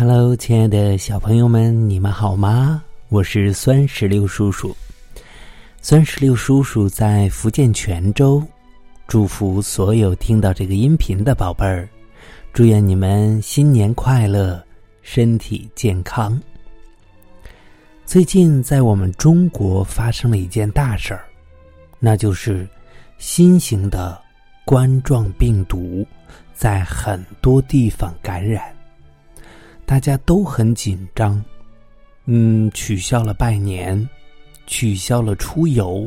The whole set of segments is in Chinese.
Hello，亲爱的小朋友们，你们好吗？我是酸石榴叔叔。酸石榴叔叔在福建泉州，祝福所有听到这个音频的宝贝儿，祝愿你们新年快乐，身体健康。最近在我们中国发生了一件大事儿，那就是新型的冠状病毒在很多地方感染。大家都很紧张，嗯，取消了拜年，取消了出游，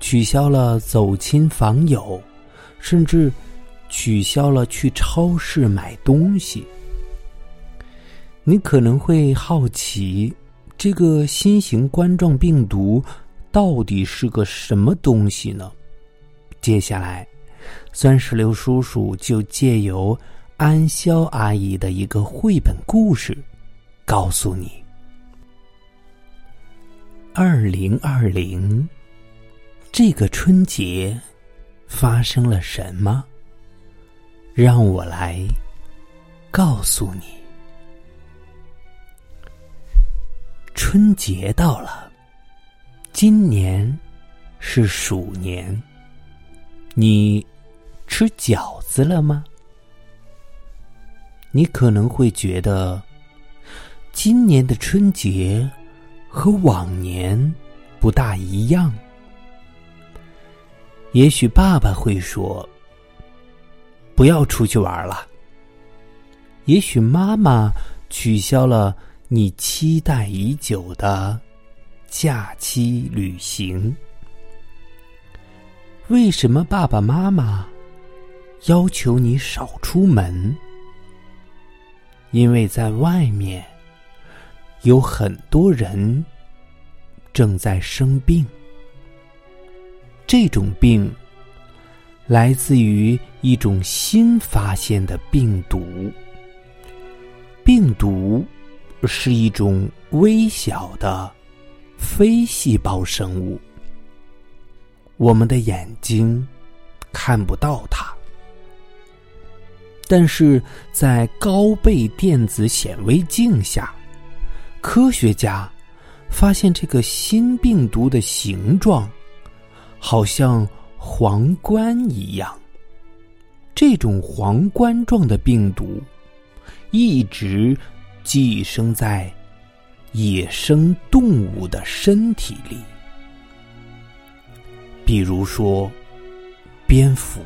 取消了走亲访友，甚至取消了去超市买东西。你可能会好奇，这个新型冠状病毒到底是个什么东西呢？接下来，酸石榴叔叔就借由。安潇阿姨的一个绘本故事，告诉你：二零二零这个春节发生了什么？让我来告诉你。春节到了，今年是鼠年，你吃饺子了吗？你可能会觉得，今年的春节和往年不大一样。也许爸爸会说：“不要出去玩了。”也许妈妈取消了你期待已久的假期旅行。为什么爸爸妈妈要求你少出门？因为在外面有很多人正在生病，这种病来自于一种新发现的病毒。病毒是一种微小的非细胞生物，我们的眼睛看不到它。但是在高倍电子显微镜下，科学家发现这个新病毒的形状好像皇冠一样。这种皇冠状的病毒一直寄生在野生动物的身体里，比如说蝙蝠。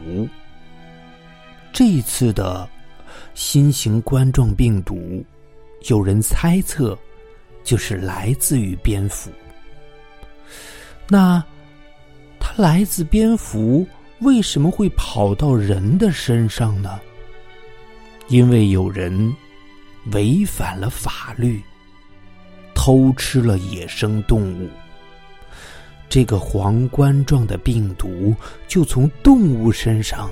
这一次的新型冠状病毒，有人猜测就是来自于蝙蝠。那它来自蝙蝠，为什么会跑到人的身上呢？因为有人违反了法律，偷吃了野生动物，这个皇冠状的病毒就从动物身上。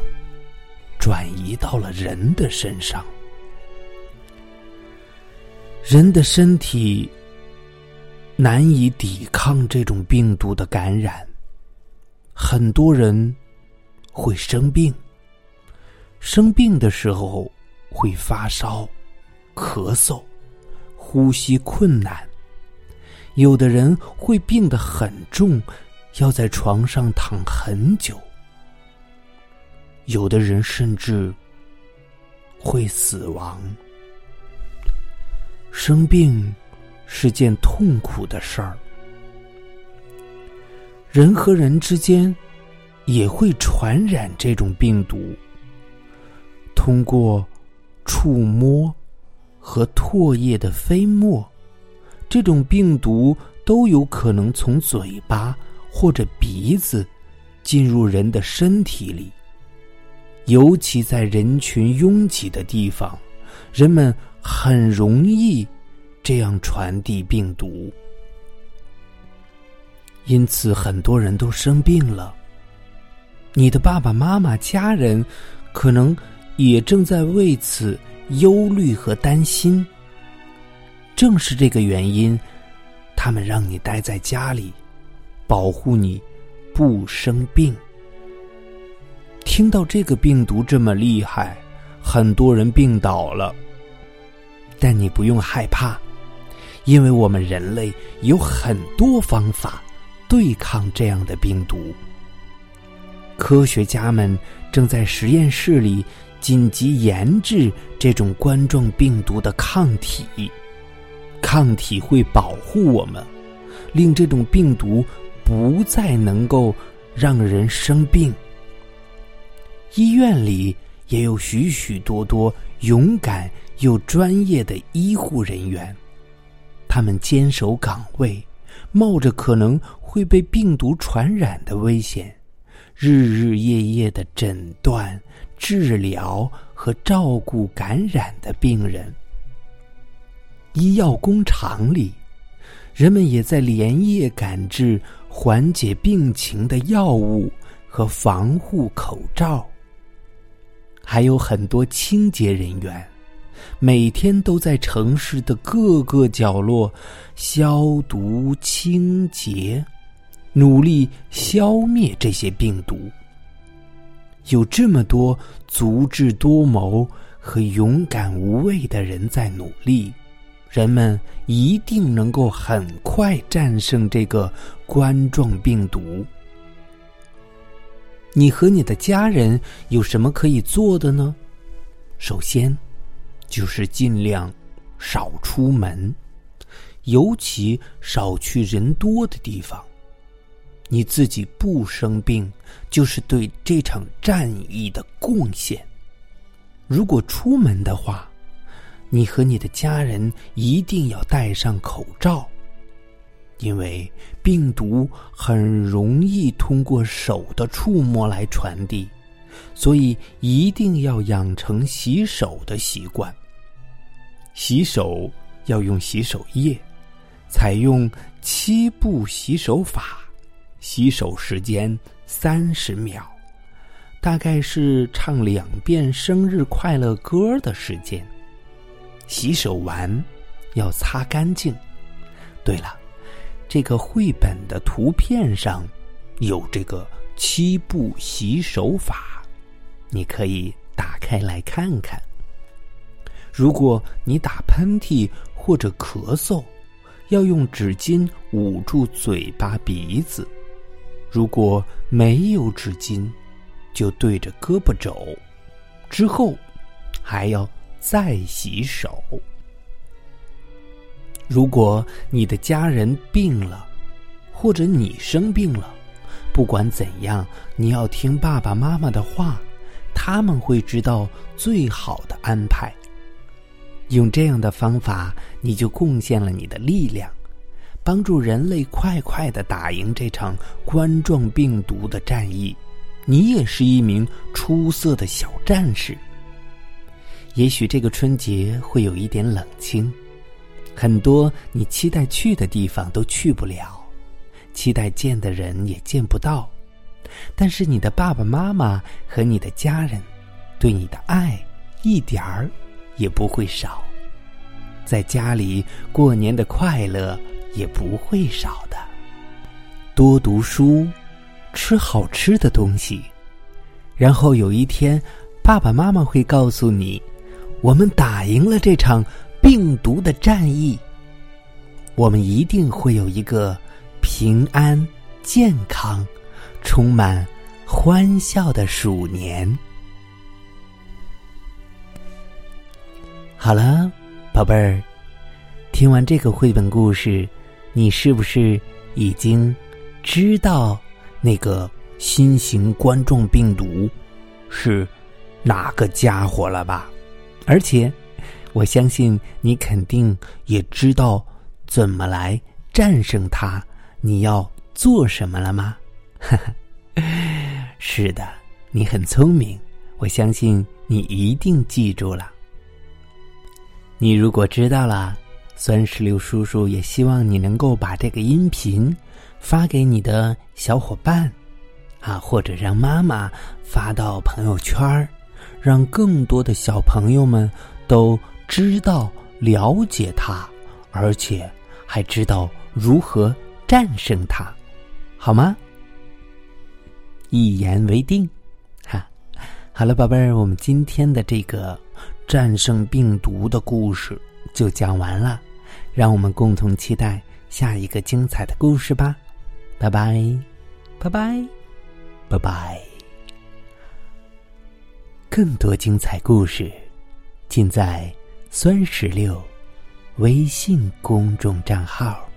转移到了人的身上，人的身体难以抵抗这种病毒的感染，很多人会生病。生病的时候会发烧、咳嗽、呼吸困难，有的人会病得很重，要在床上躺很久。有的人甚至会死亡。生病是件痛苦的事儿，人和人之间也会传染这种病毒，通过触摸和唾液的飞沫，这种病毒都有可能从嘴巴或者鼻子进入人的身体里。尤其在人群拥挤的地方，人们很容易这样传递病毒，因此很多人都生病了。你的爸爸妈妈、家人可能也正在为此忧虑和担心。正是这个原因，他们让你待在家里，保护你不生病。听到这个病毒这么厉害，很多人病倒了。但你不用害怕，因为我们人类有很多方法对抗这样的病毒。科学家们正在实验室里紧急研制这种冠状病毒的抗体，抗体会保护我们，令这种病毒不再能够让人生病。医院里也有许许多多勇敢又专业的医护人员，他们坚守岗位，冒着可能会被病毒传染的危险，日日夜夜的诊断、治疗和照顾感染的病人。医药工厂里，人们也在连夜赶制缓解病情的药物和防护口罩。还有很多清洁人员，每天都在城市的各个角落消毒清洁，努力消灭这些病毒。有这么多足智多谋和勇敢无畏的人在努力，人们一定能够很快战胜这个冠状病毒。你和你的家人有什么可以做的呢？首先，就是尽量少出门，尤其少去人多的地方。你自己不生病，就是对这场战役的贡献。如果出门的话，你和你的家人一定要戴上口罩。因为病毒很容易通过手的触摸来传递，所以一定要养成洗手的习惯。洗手要用洗手液，采用七步洗手法，洗手时间三十秒，大概是唱两遍生日快乐歌的时间。洗手完要擦干净。对了。这个绘本的图片上有这个七步洗手法，你可以打开来看看。如果你打喷嚏或者咳嗽，要用纸巾捂住嘴巴鼻子；如果没有纸巾，就对着胳膊肘，之后还要再洗手。如果你的家人病了，或者你生病了，不管怎样，你要听爸爸妈妈的话，他们会知道最好的安排。用这样的方法，你就贡献了你的力量，帮助人类快快的打赢这场冠状病毒的战役。你也是一名出色的小战士。也许这个春节会有一点冷清。很多你期待去的地方都去不了，期待见的人也见不到，但是你的爸爸妈妈和你的家人对你的爱一点儿也不会少，在家里过年的快乐也不会少的。多读书，吃好吃的东西，然后有一天，爸爸妈妈会告诉你，我们打赢了这场。病毒的战役，我们一定会有一个平安、健康、充满欢笑的鼠年。好了，宝贝儿，听完这个绘本故事，你是不是已经知道那个新型冠状病毒是哪个家伙了吧？而且。我相信你肯定也知道怎么来战胜它。你要做什么了吗？是的，你很聪明。我相信你一定记住了。你如果知道了，酸石榴叔叔也希望你能够把这个音频发给你的小伙伴，啊，或者让妈妈发到朋友圈让更多的小朋友们都。知道了解他，而且还知道如何战胜他，好吗？一言为定，哈！好了，宝贝儿，我们今天的这个战胜病毒的故事就讲完了，让我们共同期待下一个精彩的故事吧。拜拜，拜拜，拜拜。更多精彩故事，尽在酸石榴微信公众账号。